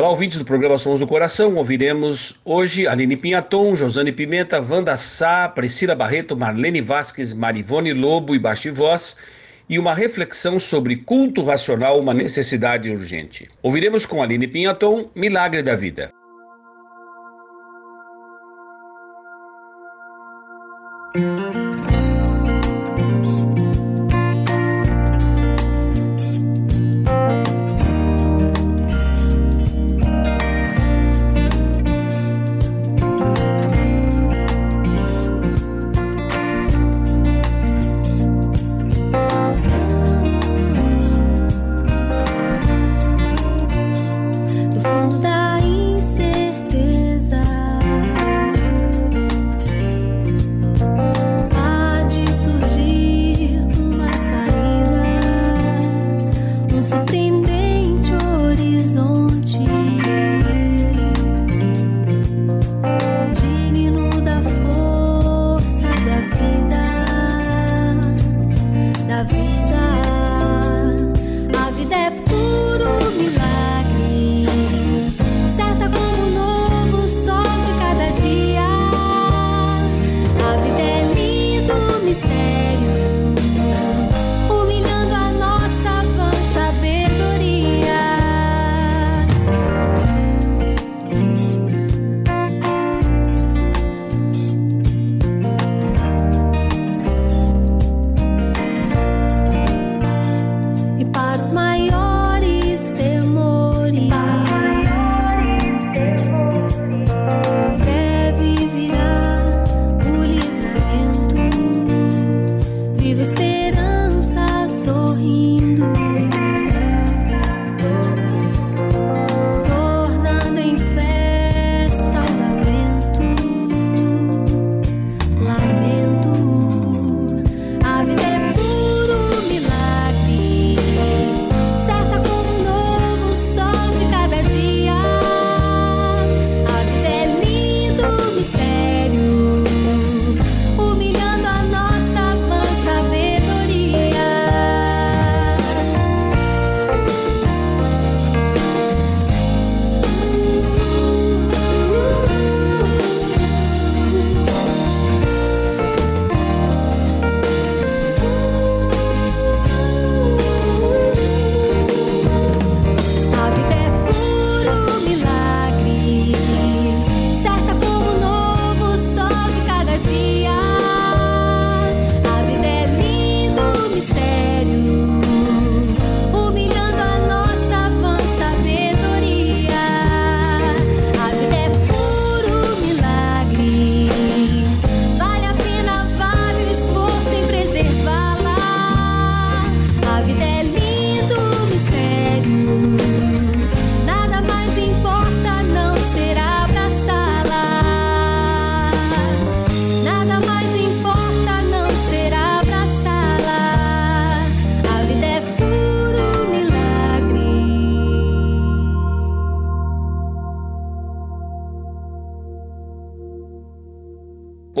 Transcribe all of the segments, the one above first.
Olá, ouvintes do programa Sons do Coração. Ouviremos hoje Aline Pinhaton, Josane Pimenta, Wanda Sá, Priscila Barreto, Marlene Vasques, Marivone Lobo e Baixo Voz e uma reflexão sobre culto racional, uma necessidade urgente. Ouviremos com Aline Pinhaton, Milagre da Vida.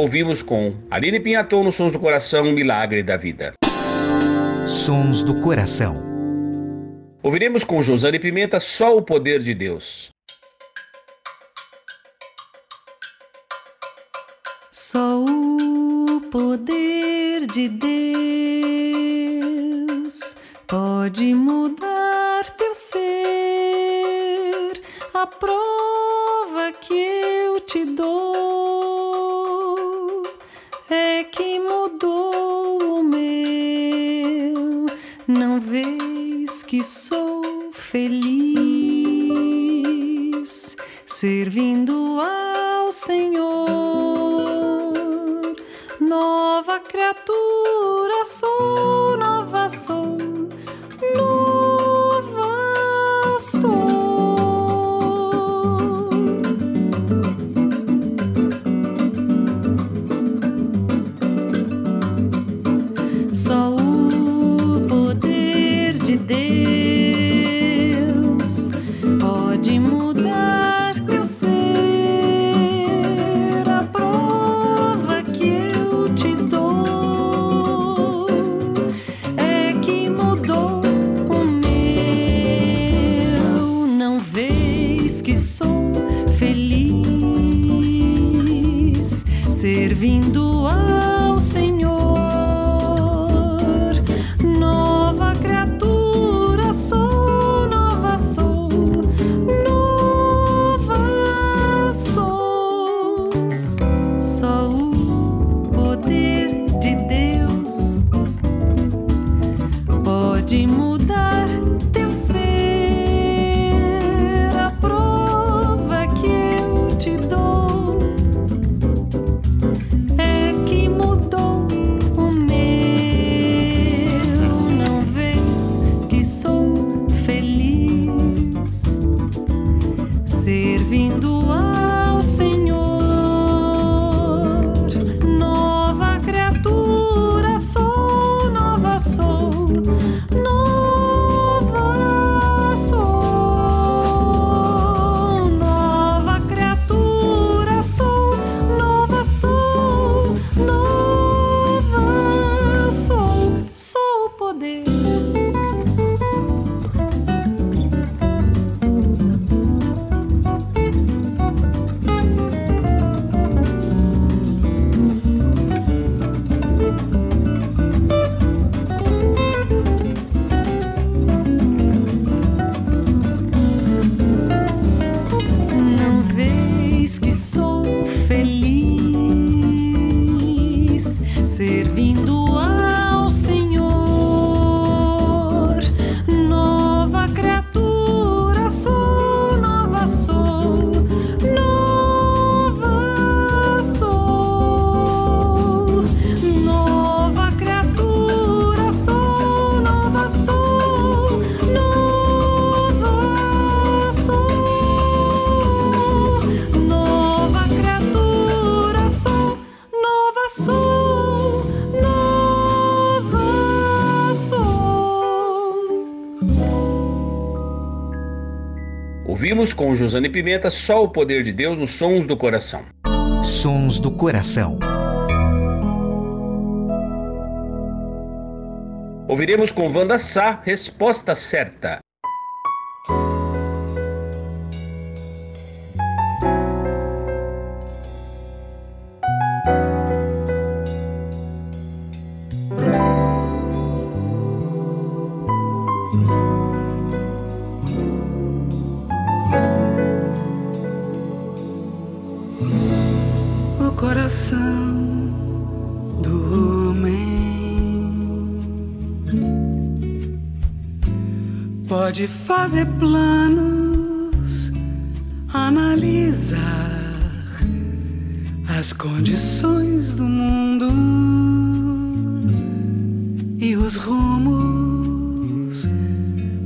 Ouvimos com Aline Pinhaton nos Sons do Coração, Milagre da Vida. Sons do Coração. Ouviremos com Josane Pimenta Só o Poder de Deus. Só o poder de Deus pode mudar teu ser. A prova que eu te dou é que mudou o meu. Não vês que sou feliz servindo ao Senhor. Nova criatura sou, nova sou, nova sou. Que sou feliz servindo ao Ouvimos com Josane Pimenta só o poder de Deus nos sons do coração. Sons do Coração. Ouviremos com Wanda Sá Resposta Certa. Fazer planos, analisar as condições do mundo e os rumos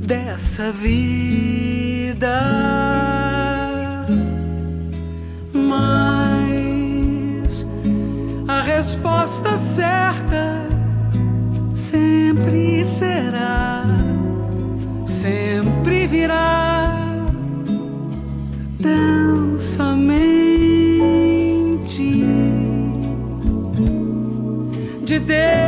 dessa vida. Mas a resposta certa de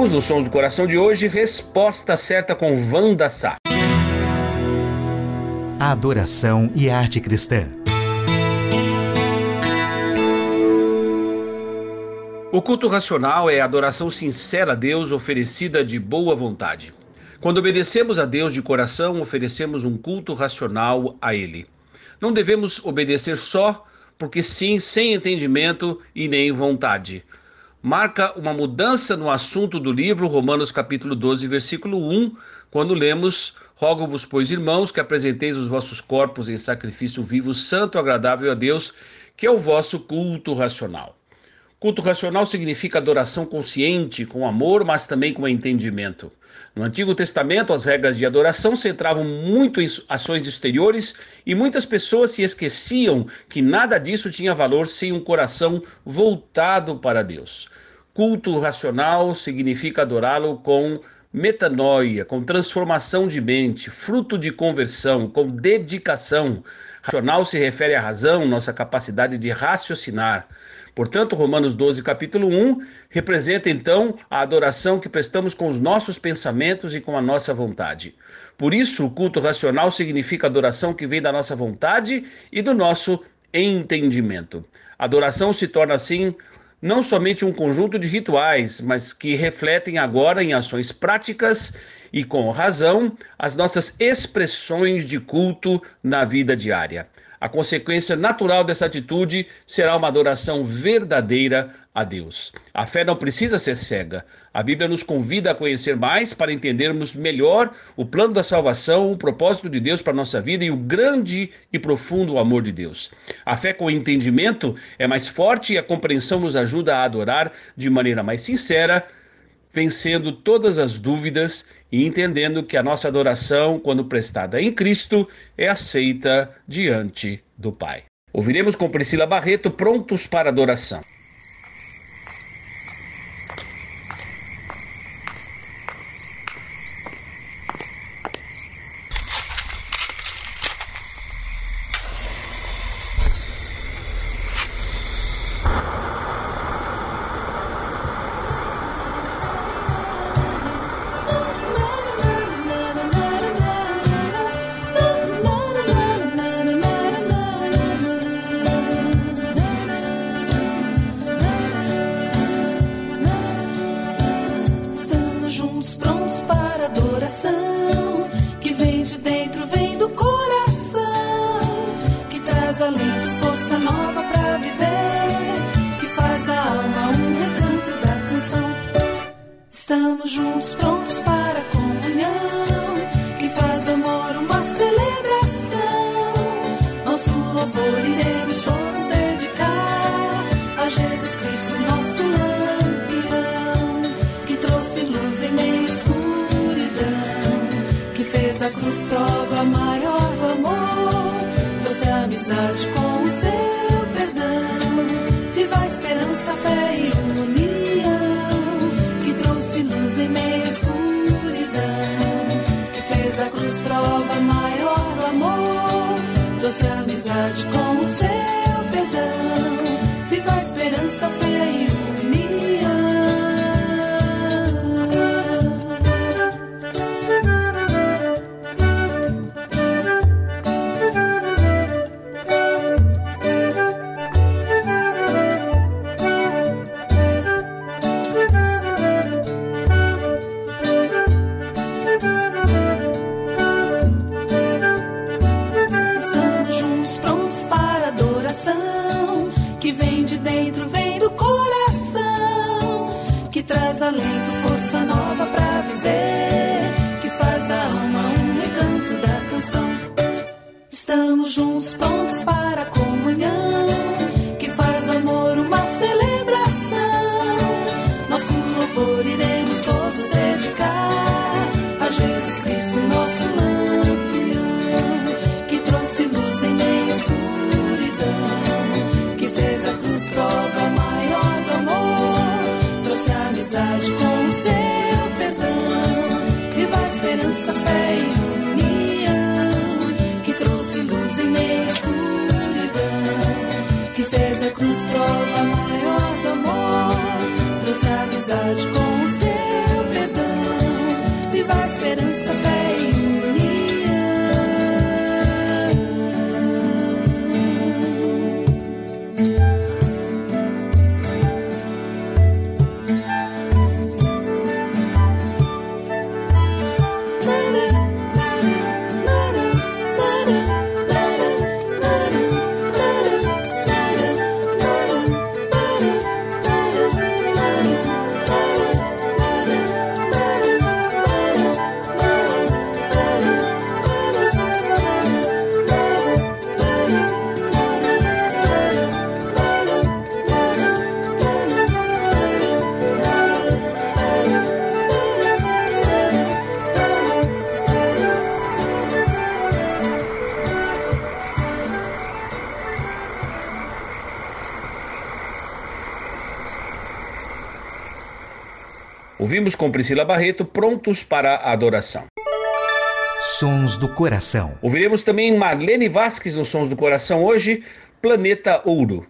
Ouvimos nos Sons do Coração de hoje Resposta Certa com Wanda Sá. Adoração e arte cristã. O culto racional é a adoração sincera a Deus oferecida de boa vontade. Quando obedecemos a Deus de coração, oferecemos um culto racional a Ele. Não devemos obedecer só porque sim, sem entendimento e nem vontade. Marca uma mudança no assunto do livro Romanos capítulo 12, versículo 1, quando lemos: Rogo-vos, pois, irmãos, que apresenteis os vossos corpos em sacrifício vivo, santo, agradável a Deus, que é o vosso culto racional. Culto racional significa adoração consciente, com amor, mas também com entendimento. No Antigo Testamento, as regras de adoração centravam muito em ações exteriores e muitas pessoas se esqueciam que nada disso tinha valor sem um coração voltado para Deus. Culto racional significa adorá-lo com metanoia, com transformação de mente, fruto de conversão, com dedicação. Racional se refere à razão, nossa capacidade de raciocinar. Portanto, Romanos 12, capítulo 1, representa então a adoração que prestamos com os nossos pensamentos e com a nossa vontade. Por isso, o culto racional significa adoração que vem da nossa vontade e do nosso entendimento. Adoração se torna assim não somente um conjunto de rituais, mas que refletem agora em ações práticas e com razão as nossas expressões de culto na vida diária. A consequência natural dessa atitude será uma adoração verdadeira a Deus. A fé não precisa ser cega. A Bíblia nos convida a conhecer mais para entendermos melhor o plano da salvação, o propósito de Deus para a nossa vida e o grande e profundo amor de Deus. A fé com entendimento é mais forte e a compreensão nos ajuda a adorar de maneira mais sincera vencendo todas as dúvidas e entendendo que a nossa adoração, quando prestada em Cristo, é aceita diante do Pai. Ouviremos com Priscila Barreto prontos para adoração. Jesus Cristo, nosso lampião. Que trouxe luz em meio à escuridão. Que fez da cruz prova maior do amor. Trouxe amizade com o seu perdão. Viva a esperança, fé e união. Que trouxe luz em meio à escuridão. Que fez da cruz prova maior do amor. Trouxe amizade com o seu perdão. Viva a esperança, vimos com Priscila Barreto, prontos para a adoração. Sons do Coração. Ouviremos também Marlene Vasques nos Sons do Coração hoje, Planeta Ouro.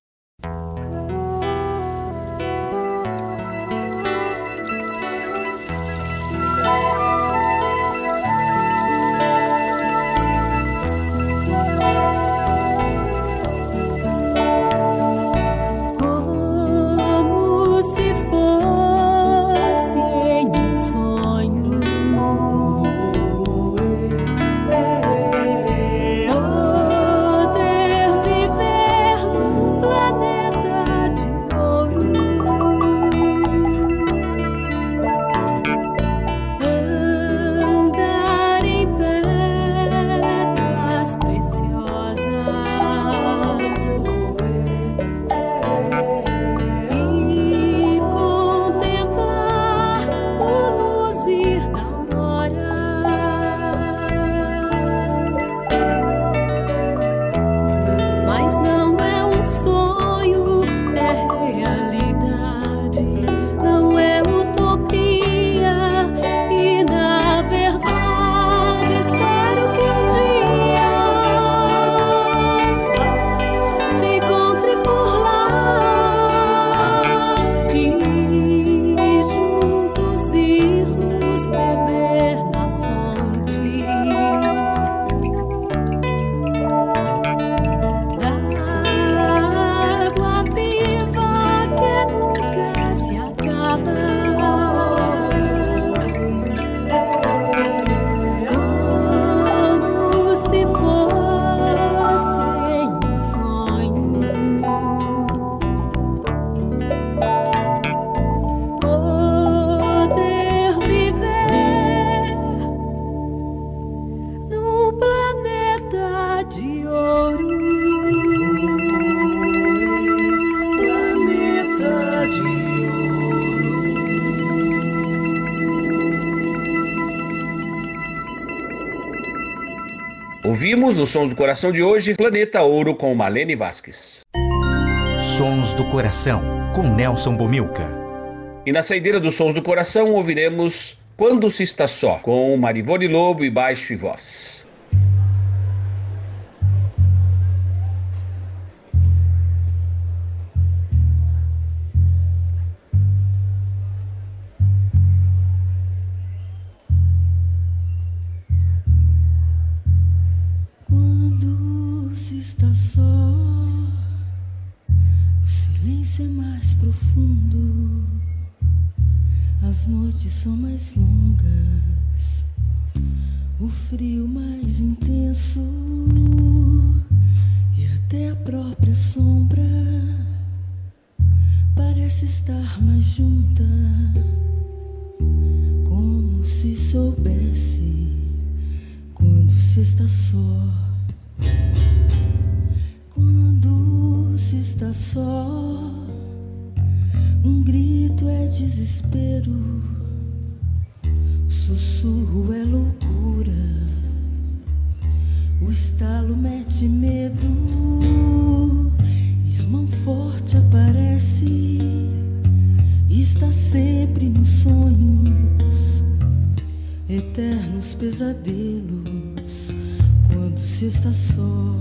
Ouvimos nos Sons do Coração de hoje Planeta Ouro com Malene Vasques. Sons do Coração com Nelson Bomilca. E na saideira dos Sons do Coração ouviremos Quando se está só com Marivone Lobo e baixo e voz. são mais longas, o frio mais intenso e até a própria sombra parece estar mais junta, como se soubesse quando se está só. Quando se está só, um grito é desespero sussurro é loucura, o estalo mete medo. E a mão forte aparece, está sempre nos sonhos, eternos pesadelos, quando se está só.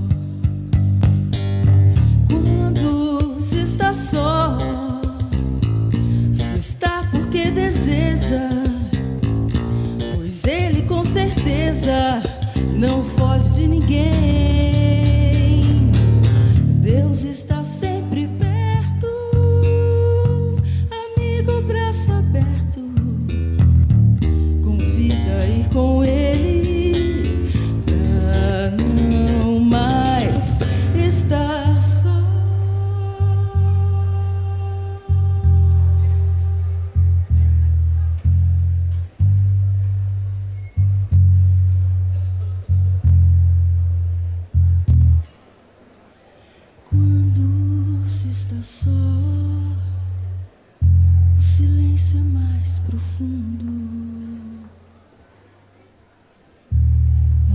Silêncio é mais profundo.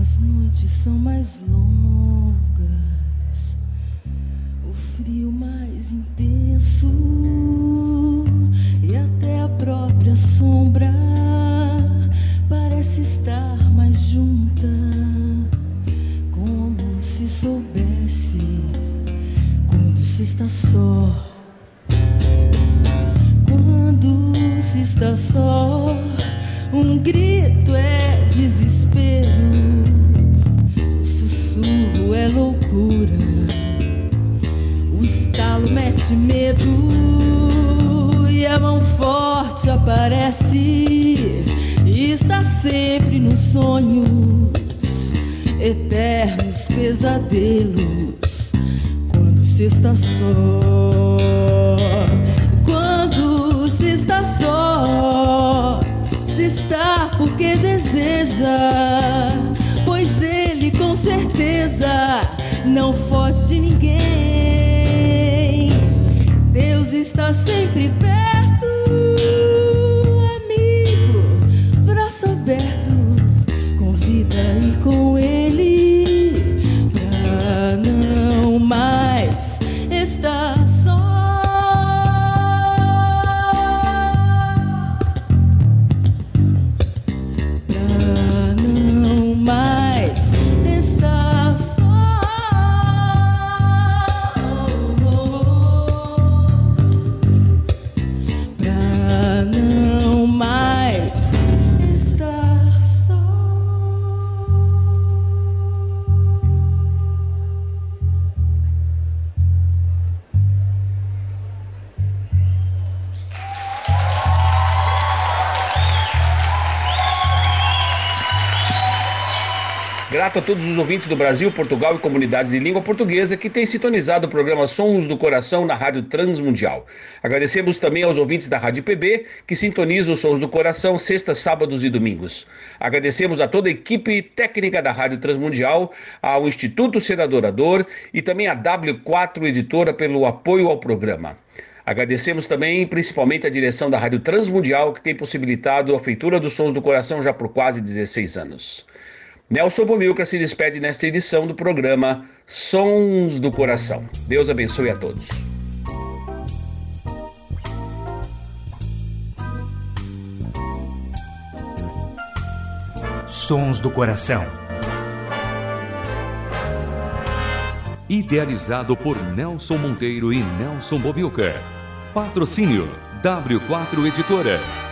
As noites são mais longas, o frio mais intenso e até a própria sombra parece estar mais junta, como se soubesse quando se está só. Está só, um grito é desespero, o sussurro é loucura, o estalo mete medo e a mão forte aparece e está sempre nos sonhos, eternos pesadelos quando se está só. Se está porque deseja, pois ele com certeza não foge de ninguém. Deus está sempre Grato a todos os ouvintes do Brasil, Portugal e comunidades de língua portuguesa que têm sintonizado o programa Sons do Coração na Rádio Transmundial. Agradecemos também aos ouvintes da Rádio PB que sintonizam os Sons do Coração sextas, sábados e domingos. Agradecemos a toda a equipe técnica da Rádio Transmundial, ao Instituto Ser e também à W4 Editora pelo apoio ao programa. Agradecemos também, principalmente, a direção da Rádio Transmundial, que tem possibilitado a feitura dos Sons do Coração já por quase 16 anos. Nelson Bomilca se despede nesta edição do programa Sons do Coração. Deus abençoe a todos. Sons do Coração. Idealizado por Nelson Monteiro e Nelson Bobilca. Patrocínio W4 Editora.